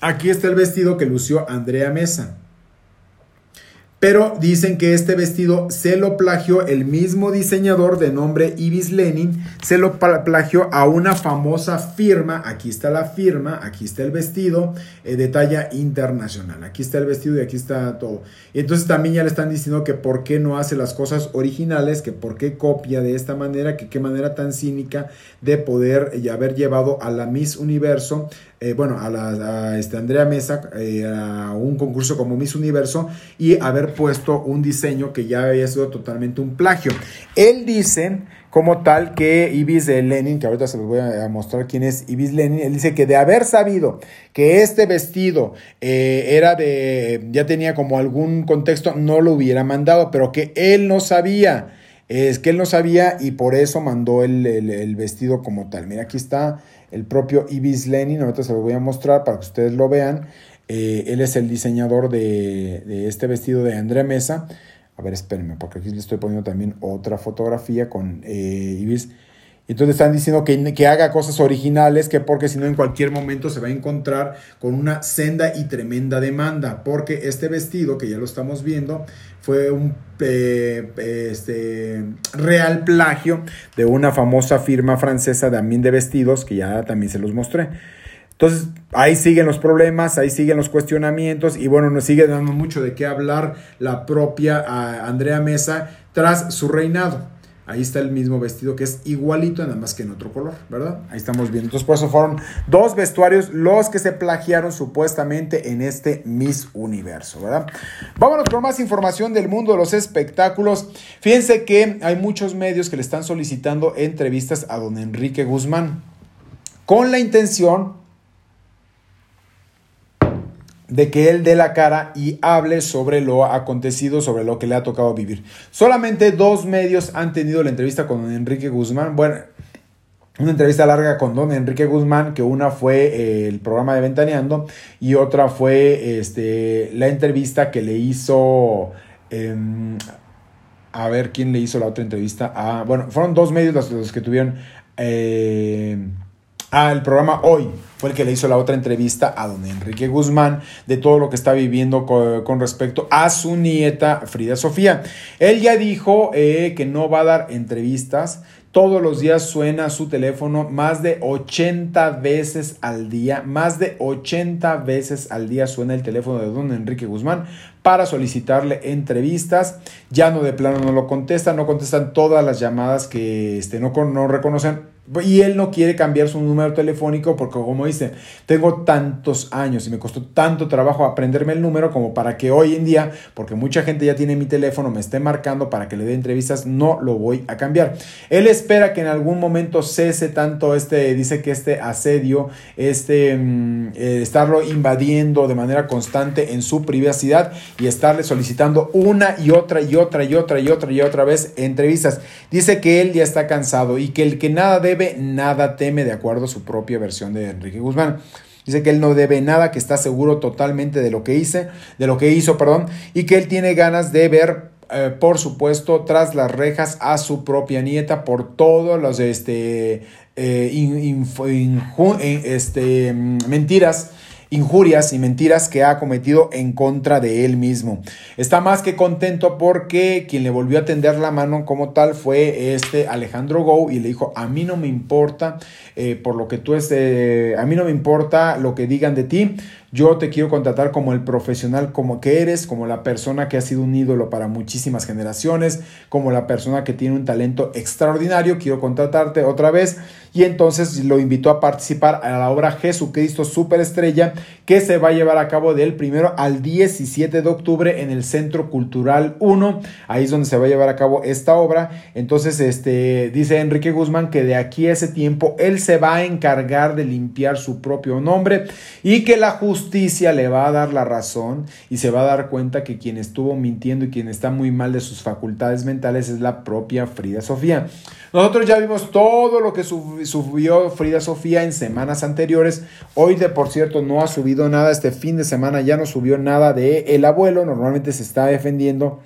Aquí está el vestido que lució Andrea Mesa. Pero dicen que este vestido se lo plagió el mismo diseñador de nombre Ibis Lenin, se lo plagió a una famosa firma, aquí está la firma, aquí está el vestido eh, de talla internacional, aquí está el vestido y aquí está todo. Y entonces también ya le están diciendo que por qué no hace las cosas originales, que por qué copia de esta manera, que qué manera tan cínica de poder eh, haber llevado a la Miss Universo eh, bueno, a, la, este Andrea Mesa eh, a un concurso como Miss Universo y haber puesto un diseño que ya había sido totalmente un plagio. Él dice como tal que Ibis Lenin, que ahorita se los voy a mostrar quién es Ibis Lenin, él dice que de haber sabido que este vestido eh, era de, ya tenía como algún contexto, no lo hubiera mandado, pero que él no sabía. Es que él no sabía y por eso mandó el, el vestido como tal. Mira, aquí está el propio Ibis Lenin, ahorita se lo voy a mostrar para que ustedes lo vean. Eh, él es el diseñador de, este vestido de Andrea Mesa. A ver, espérenme, porque aquí le estoy poniendo también otra fotografía con eh, Ibis. Entonces están diciendo que, que, haga cosas originales, que porque si no en cualquier momento se va a encontrar con una senda y tremenda demanda, porque este vestido, que ya lo estamos viendo, fue un eh, este, real plagio de una famosa firma francesa también de vestidos, que ya también se los mostré. Entonces, ahí siguen los problemas, ahí siguen los cuestionamientos y bueno, nos sigue dando mucho de qué hablar la propia ah, Andrea Mesa tras su reinado. Ahí está el mismo vestido que es igualito, nada más que en otro color, ¿verdad? Ahí estamos viendo. Entonces, por eso fueron dos vestuarios los que se plagiaron supuestamente en este Miss Universo, ¿verdad? Vámonos con más información del mundo de los espectáculos. Fíjense que hay muchos medios que le están solicitando entrevistas a don Enrique Guzmán con la intención de que él dé la cara y hable sobre lo acontecido, sobre lo que le ha tocado vivir. Solamente dos medios han tenido la entrevista con Enrique Guzmán. Bueno, una entrevista larga con don Enrique Guzmán, que una fue eh, el programa de Ventaneando y otra fue este, la entrevista que le hizo... Em, a ver quién le hizo la otra entrevista. Ah, bueno, fueron dos medios los, que tuvieron... Eh, El programa Hoy fue el que le hizo la otra entrevista a don Enrique Guzmán de todo lo que está viviendo con, respecto a su nieta Frida Sofía. Él ya dijo eh, que no va a dar entrevistas. Todos los días suena su teléfono más de 80 veces al día. Más de 80 veces al día suena el teléfono de don Enrique Guzmán para solicitarle entrevistas. Ya no de plano no lo contestan, no contestan todas las llamadas que este, no, no reconocen y él no quiere cambiar su número telefónico porque, como dice, tengo tantos años y me costó tanto trabajo aprenderme el número como para que hoy en día, porque mucha gente ya tiene mi teléfono, me esté marcando para que le dé entrevistas, no lo voy a cambiar. Él espera que en algún momento cese tanto este, dice que este asedio, este mm, eh, estarlo invadiendo de manera constante en su privacidad y estarle solicitando una y otra y otra y otra y otra y otra vez entrevistas. Dice que él ya está cansado y que el que nada debe nada teme, de acuerdo a su propia versión de Enrique Guzmán. Dice que él no debe nada, que está seguro totalmente de lo que hice, de lo que hizo, perdón, y que él tiene ganas de ver, eh, por supuesto, tras las rejas a su propia nieta por todos los este, eh, este, mentiras injurias y mentiras que ha cometido en contra de él mismo. Está más que contento porque quien le volvió a tender la mano como tal fue este Alejandro Gou y le dijo, a mí no me importa eh, por lo que tú es, a mí no me importa lo que digan de ti, yo te quiero contratar como el profesional como que eres, como la persona que ha sido un ídolo para muchísimas generaciones, como la persona que tiene un talento extraordinario. Quiero contratarte otra vez. Y entonces lo invitó a participar a la obra Jesucristo Superestrella, que se va a llevar a cabo del primero al 17 de octubre en el Centro Cultural 1. Ahí es donde se va a llevar a cabo esta obra. Entonces, este, dice Enrique Guzmán que de aquí a ese tiempo él se va a encargar de limpiar su propio nombre y que la justicia justicia le va a dar la razón y se va a dar cuenta que quien estuvo mintiendo y quien está muy mal de sus facultades mentales es la propia Frida Sofía. Nosotros ya vimos todo lo que subió Frida Sofía en semanas anteriores. Hoy de por cierto no ha subido nada. Este fin de semana ya no subió nada de el abuelo. Normalmente se está defendiendo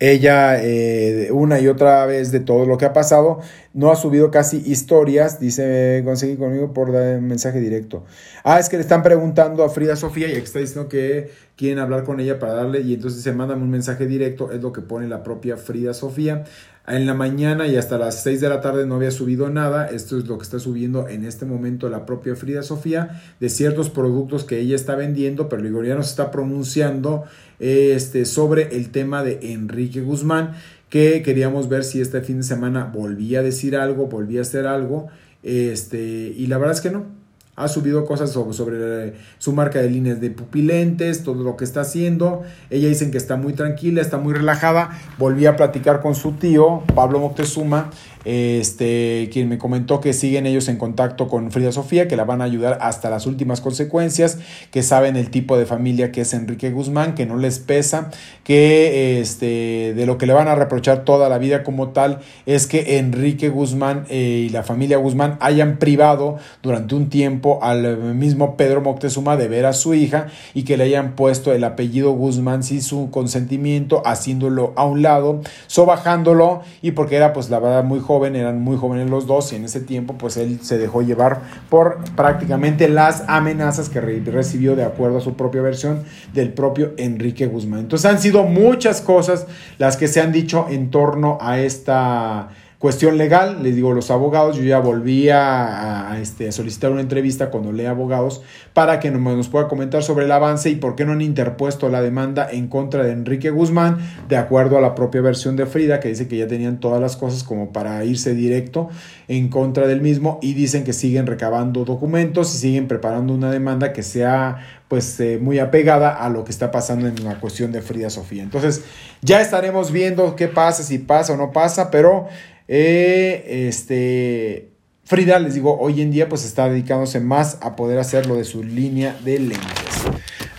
ella eh, una y otra vez de todo lo que ha pasado. No ha subido casi historias, dice, conseguí conmigo por dar mensaje directo. Ah, es que le están preguntando a Frida Sofía y está diciendo que quieren hablar con ella para darle y entonces se mandan un mensaje directo, es lo que pone la propia Frida Sofía. En la mañana y hasta las 6 de la tarde no había subido nada. Esto es lo que está subiendo en este momento la propia Frida Sofía de ciertos productos que ella está vendiendo, pero ya se está pronunciando este, sobre el tema de Enrique Guzmán, que queríamos ver si este fin de semana volvía a decir algo, volvía a hacer algo, este, y la verdad es que no. Ha subido cosas sobre, su marca de líneas de pupilentes, todo lo que está haciendo. Ella dicen que está muy tranquila, está muy relajada. Volví a platicar con su tío, Pablo Moctezuma, este, quien me comentó que siguen ellos en contacto con Frida Sofía, que la van a ayudar hasta las últimas consecuencias, que saben el tipo de familia que es Enrique Guzmán, que no les pesa, que este, de lo que le van a reprochar toda la vida como tal es que Enrique Guzmán eh, y la familia Guzmán hayan privado durante un tiempo al mismo Pedro Moctezuma de ver a su hija y que le hayan puesto el apellido Guzmán sin su consentimiento, haciéndolo a un lado, sobajándolo y porque era pues la verdad muy joven eran muy jóvenes los dos y en ese tiempo pues él se dejó llevar por prácticamente las amenazas que recibió de acuerdo a su propia versión del propio Enrique Guzmán. Entonces han sido muchas cosas las que se han dicho en torno a esta cuestión legal, les digo, los abogados, yo ya volví a, este, solicitar una entrevista cuando lea abogados para que nos, pueda comentar sobre el avance y por qué no han interpuesto la demanda en contra de Enrique Guzmán, de acuerdo a la propia versión de Frida, que dice que ya tenían todas las cosas como para irse directo en contra del mismo y dicen que siguen recabando documentos y siguen preparando una demanda que sea pues eh, muy apegada a lo que está pasando en la cuestión de Frida Sofía. Entonces ya estaremos viendo qué pasa, si pasa o no pasa, pero eh, este, Frida, les digo, hoy en día pues está dedicándose más a poder hacer lo de su línea de lentes.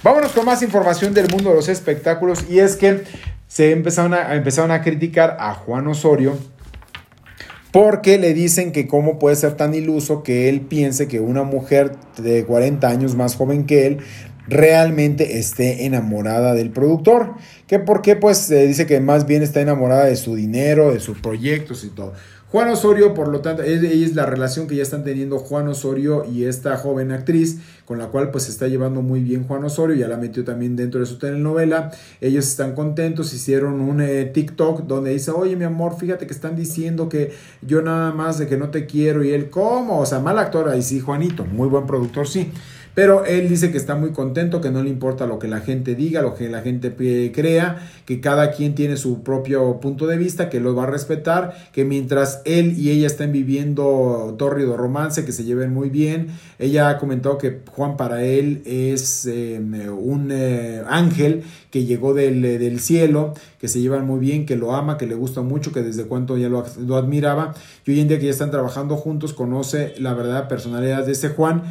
Vámonos con más información del mundo de los espectáculos y es que se empezaron a, empezaron a criticar a Juan Osorio porque le dicen que cómo puede ser tan iluso que él piense que una mujer de 40 años más joven que él realmente esté enamorada del productor. ¿Qué por qué? Pues se dice que más bien está enamorada de su dinero, de sus proyectos y todo. Juan Osorio, por lo tanto, es la relación que ya están teniendo Juan Osorio y esta joven actriz, con la cual pues se está llevando muy bien Juan Osorio, ya la metió también dentro de su telenovela. Ellos están contentos, hicieron un eh, TikTok donde dice, oye mi amor, fíjate que están diciendo que yo nada más de que no te quiero y él, ¿cómo? O sea, mal actor, ahí sí, Juanito, muy buen productor, sí. Pero él dice que está muy contento, que no le importa lo que la gente diga, lo que la gente crea, que cada quien tiene su propio punto de vista, que lo va a respetar, que mientras él y ella estén viviendo tórrido romance, que se lleven muy bien. Ella ha comentado que Juan para él es em, un eh, ángel que llegó del, del, cielo, que se llevan muy bien, que lo ama, que le gusta mucho, que desde cuánto ya lo, lo admiraba. Y hoy en día que ya están trabajando juntos, conoce la verdadera personalidad de ese Juan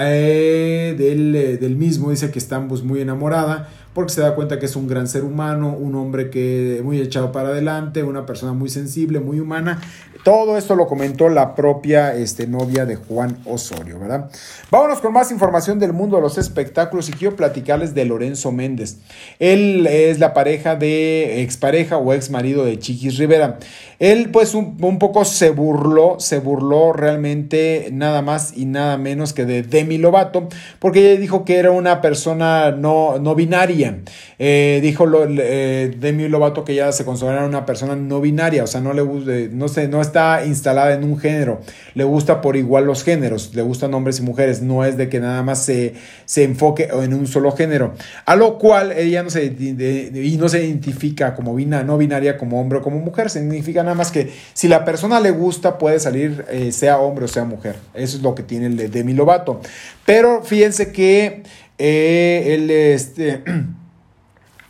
eh, del, eh, del, mismo dice que está pues, muy enamorada porque se da cuenta que es un gran ser humano, un hombre que muy echado para adelante, una persona muy sensible, muy humana. Todo esto lo comentó la propia este, novia de Juan Osorio, ¿verdad? Vámonos con más información del mundo de los espectáculos y quiero platicarles de Lorenzo Méndez. Él es la pareja de expareja o ex marido de Chiquis Rivera. Él pues un, un, poco se burló, se burló realmente nada más y nada menos que de Demi Lovato, porque ella dijo que era una persona no, no binaria. Eh, dijo eh, Demi Lovato que ella se considera una persona no binaria, o sea, no le eh, no sé, no está instalada en un género, le gusta por igual los géneros, le gustan hombres y mujeres, no es de que nada más se, se enfoque en un solo género, a lo cual ella no se, y no se identifica como bina, no binaria como hombre o como mujer, significa nada más que si la persona le gusta puede salir sea hombre o sea mujer, eso es lo que tiene el de Demi Lovato, pero fíjense que él este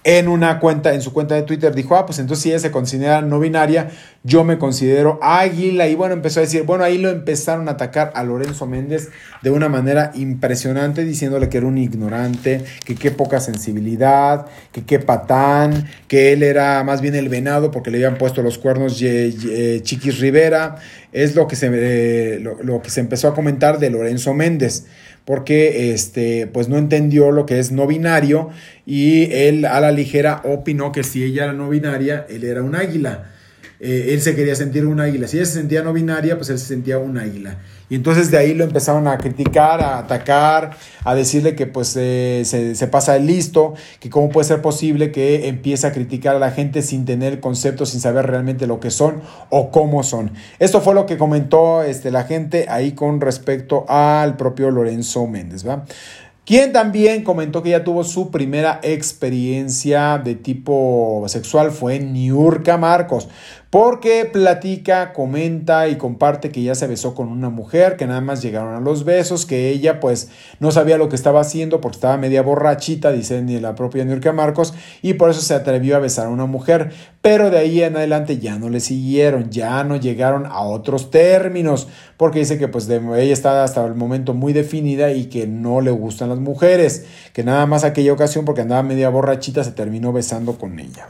en una cuenta, en su cuenta de Twitter, dijo, ah, pues entonces si ella se considera no binaria, yo me considero águila. Y bueno, empezó a decir, bueno, ahí lo empezaron a atacar a Lorenzo Méndez de una manera impresionante, diciéndole que era un ignorante, que qué poca sensibilidad, que qué patán, que él era más bien el venado porque le habían puesto los cuernos Chiquis Rivera. Es lo que, se, eh, lo que se empezó a comentar de Lorenzo Méndez porque este, pues no entendió lo que es no binario y él a la ligera opinó que si ella era no binaria, él era un águila. Eh, él se quería sentir un águila. Si ella se sentía no binaria, pues él se sentía un águila. Y entonces de ahí lo empezaron a criticar, a atacar, a decirle que pues eh, se, se, pasa el listo, que cómo puede ser posible que empiece a criticar a la gente sin tener conceptos, sin saber realmente lo que son o cómo son. Esto fue lo que comentó este, la gente ahí con respecto al propio Lorenzo Méndez, ¿va? Quien también comentó que ya tuvo su primera experiencia de tipo sexual fue Niurka Marcos porque platica, comenta y comparte que ya se besó con una mujer, que nada más llegaron a los besos, que ella pues no sabía lo que estaba haciendo porque estaba media borrachita, dice ni la propia Nurka Marcos, y por eso se atrevió a besar a una mujer, pero de ahí en adelante ya no le siguieron, ya no llegaron a otros términos, porque dice que pues ella está hasta el momento muy definida y que no le gustan las mujeres, que nada más aquella ocasión porque andaba media borrachita se terminó besando con ella.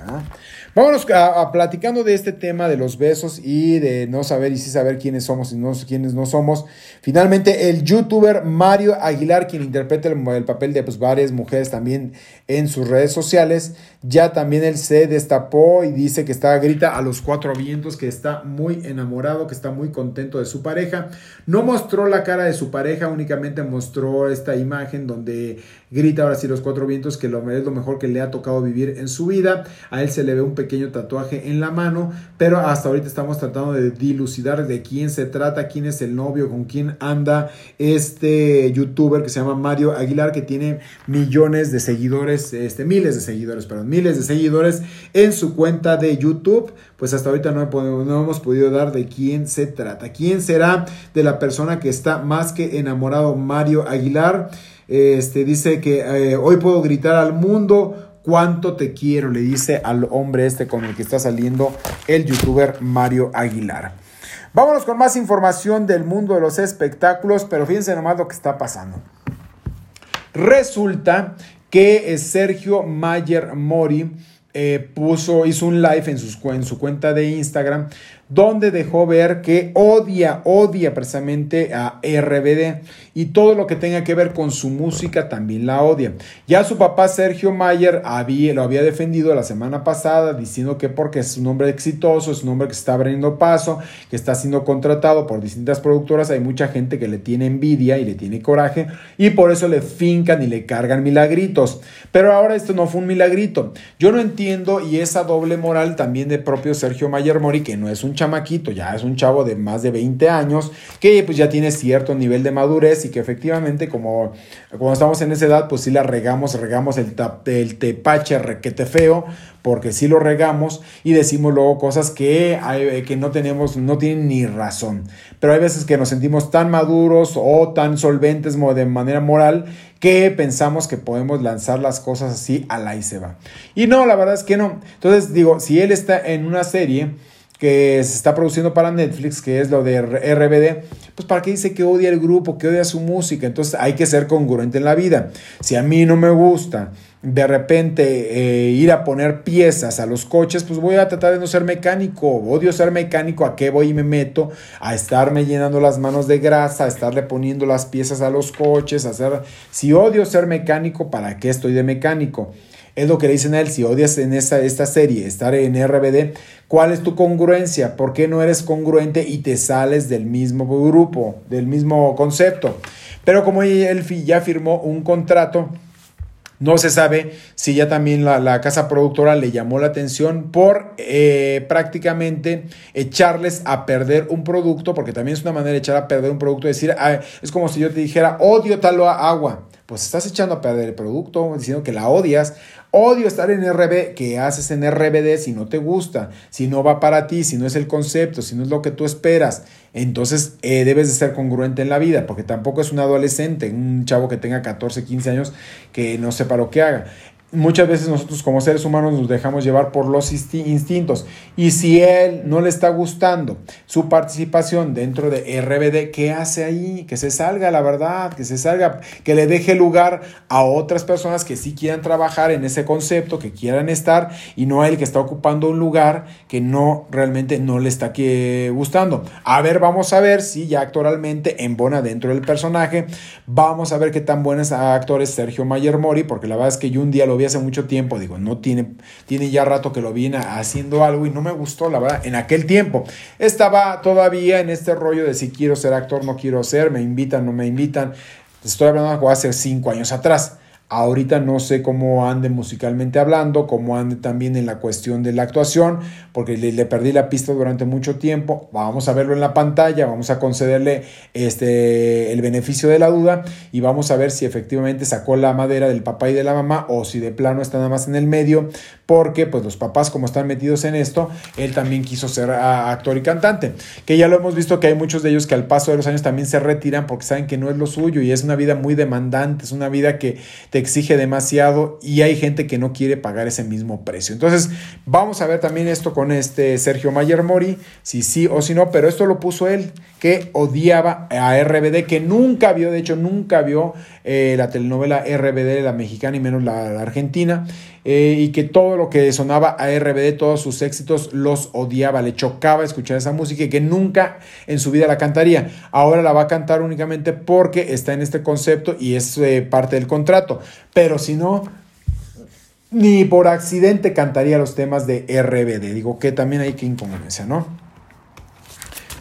Vámonos a, platicando de este tema de los besos y de no saber y sí saber quiénes somos y no, quiénes no somos. Finalmente, el youtuber Mario Aguilar, quien interpreta el, papel de pues, varias mujeres también en sus redes sociales, ya también él se destapó y dice que está, grita a los cuatro vientos, que está muy enamorado, que está muy contento de su pareja. No mostró la cara de su pareja, únicamente mostró esta imagen donde grita ahora sí los cuatro vientos, que lo, es lo mejor que le ha tocado vivir en su vida. A él se le ve un pequeño tatuaje en la mano, pero hasta ahorita estamos tratando de dilucidar de quién se trata, quién es el novio, con quién anda este youtuber que se llama Mario Aguilar, que tiene millones de seguidores, este, miles de seguidores, perdón, miles de seguidores en su cuenta de YouTube. Pues hasta ahorita no, hemos podido dar de quién se trata. ¿Quién será de la persona que está más que enamorado Mario Aguilar? Este, dice que eh, hoy puedo gritar al mundo cuánto te quiero, le dice al hombre este con el que está saliendo el youtuber Mario Aguilar. Vámonos con más información del mundo de los espectáculos, pero fíjense nomás lo que está pasando. Resulta que Sergio Mayer Mori eh, puso, hizo un live en, en su cuenta de Instagram donde dejó ver que odia, odia precisamente a RBD y todo lo que tenga que ver con su música también la odia. Ya su papá Sergio Mayer había, lo había defendido la semana pasada diciendo que porque es un hombre exitoso, es un hombre que está abriendo paso, que está siendo contratado por distintas productoras, hay mucha gente que le tiene envidia y le tiene coraje y por eso le fincan y le cargan milagritos. Pero ahora esto no fue un milagrito. Yo no entiendo y esa doble moral también de propio Sergio Mayer Mori, que no es un chamaquito, ya es un chavo de más de 20 años, que pues ya tiene cierto nivel de madurez y que efectivamente como cuando estamos en esa edad, pues sí la regamos, regamos el, el tepache requete feo, porque sí lo regamos y decimos luego cosas que, hay, que no tenemos, no tienen ni razón. Pero hay veces que nos sentimos tan maduros o tan solventes de manera moral que pensamos que podemos lanzar las cosas así a la y se va. Y no, la verdad es que no. Entonces digo, si él está en una serie, que se está produciendo para Netflix, que es lo de RBD, pues para qué dice que odia el grupo, que odia su música. Entonces hay que ser congruente en la vida. Si a mí no me gusta de repente eh, ir a poner piezas a los coches, pues voy a tratar de no ser mecánico. Odio ser mecánico, ¿a qué voy y me meto? A estarme llenando las manos de grasa, a estarle poniendo las piezas a los coches, a hacer... Si odio ser mecánico, ¿para qué estoy de mecánico? Es lo que le dicen a él, si odias en esta, esta serie estar en RBD, ¿cuál es tu congruencia? ¿Por qué no eres congruente y te sales del mismo grupo, del mismo concepto? Pero como él ya firmó un contrato, no se sabe si ya también la, casa productora le llamó la atención por eh, prácticamente echarles a perder un producto, porque también es una manera de echar a perder un producto, decir, ah, es como si yo te dijera, odio tal agua pues estás echando a perder el producto, diciendo que la odias. Odio estar en RB, ¿qué haces en RBD si no te gusta? Si no va para ti, si no es el concepto, si no es lo que tú esperas. Entonces eh, debes de ser congruente en la vida, porque tampoco es un adolescente, un chavo que tenga 14, 15 años que no sepa lo que haga. Muchas veces nosotros como seres humanos nos dejamos llevar por los instintos y si él no le está gustando su participación dentro de RBD, ¿qué hace ahí? Que se salga, la verdad, que se salga, que le deje lugar a otras personas que sí quieran trabajar en ese concepto, que quieran estar y no a él que está ocupando un lugar que no realmente no le está gustando. A ver, vamos a ver si ya actoralmente embona dentro del personaje. Vamos a ver qué tan buenos actores Sergio Mayer Mori, porque la verdad es que yo un día lo vi hace mucho tiempo, digo, no tiene, tiene ya rato que lo viene haciendo algo y no me gustó, la verdad, en aquel tiempo. Estaba todavía en este rollo de si quiero ser actor, no quiero ser, me invitan, no me invitan. Estoy hablando de hace cinco años atrás. Ahorita no sé cómo ande musicalmente hablando, cómo ande también en la cuestión de la actuación, porque le, perdí la pista durante mucho tiempo. Vamos a verlo en la pantalla, vamos a concederle este, el beneficio de la duda y vamos a ver si efectivamente sacó la madera del papá y de la mamá o si de plano está nada más en el medio, porque pues los papás como están metidos en esto, él también quiso ser actor y cantante, que ya lo hemos visto que hay muchos de ellos que al paso de los años también se retiran porque saben que no es lo suyo y es una vida muy demandante, es una vida que te exige demasiado y hay gente que no quiere pagar ese mismo precio. Entonces, vamos a ver también esto con este Sergio Mayer Mori, si sí o si no, pero esto lo puso él, que odiaba a RBD, que nunca vio, de hecho, nunca vio eh, la telenovela RBD, la mexicana y menos la, argentina, eh, y que todo lo que sonaba a RBD, todos sus éxitos, los odiaba, le chocaba escuchar esa música y que nunca en su vida la cantaría. Ahora la va a cantar únicamente porque está en este concepto y es eh, parte del contrato, pero si no, ni por accidente cantaría los temas de RBD. Digo que también hay que incongruencia, ¿no?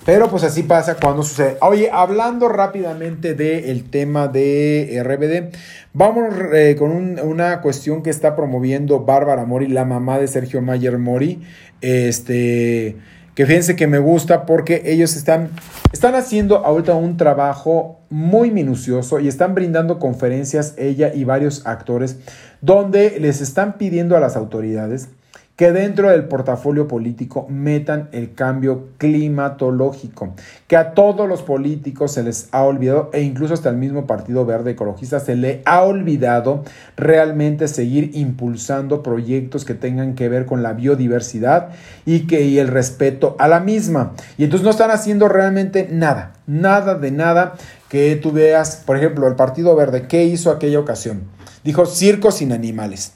Pero pues así pasa cuando sucede. Oye, hablando rápidamente del tema de RBD, vamos eh, con una cuestión que está promoviendo Bárbara Mori, la mamá de Sergio Mayer Mori. Este, que fíjense que me gusta porque ellos están, están haciendo ahorita un trabajo muy minucioso y están brindando conferencias, ella y varios actores, donde les están pidiendo a las autoridades que dentro del portafolio político metan el cambio climatológico, que a todos los políticos se les ha olvidado, e incluso hasta el mismo Partido Verde Ecologista se le ha olvidado realmente seguir impulsando proyectos que tengan que ver con la biodiversidad y que y el respeto a la misma. Y entonces no están haciendo realmente nada, nada de nada que tú veas, por ejemplo, el Partido Verde, ¿qué hizo aquella ocasión? Dijo circo sin animales.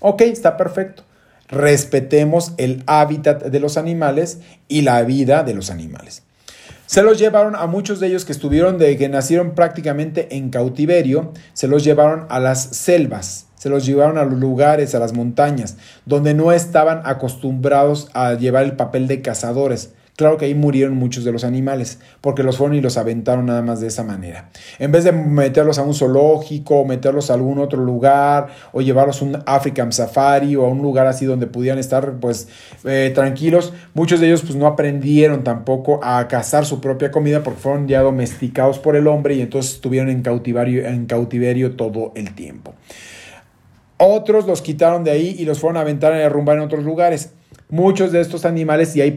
Ok, está perfecto respetemos el hábitat de los animales y la vida de los animales. Se los llevaron a muchos de ellos que estuvieron de que nacieron prácticamente en cautiverio, se los llevaron a las selvas, se los llevaron a los lugares, a las montañas, donde no estaban acostumbrados a llevar el papel de cazadores. Claro que ahí murieron muchos de los animales, porque los fueron y los aventaron nada más de esa manera. En vez de meterlos a un zoológico, meterlos a algún otro lugar, o llevarlos a un African Safari o a un lugar así donde pudieran estar pues eh, tranquilos, muchos de ellos pues no aprendieron tampoco a cazar su propia comida porque fueron ya domesticados por el hombre y entonces estuvieron en cautiverio, en cautiverio todo el tiempo. Otros los quitaron de ahí y los fueron a aventar y a derrumbar en otros lugares. Muchos de estos animales, y hay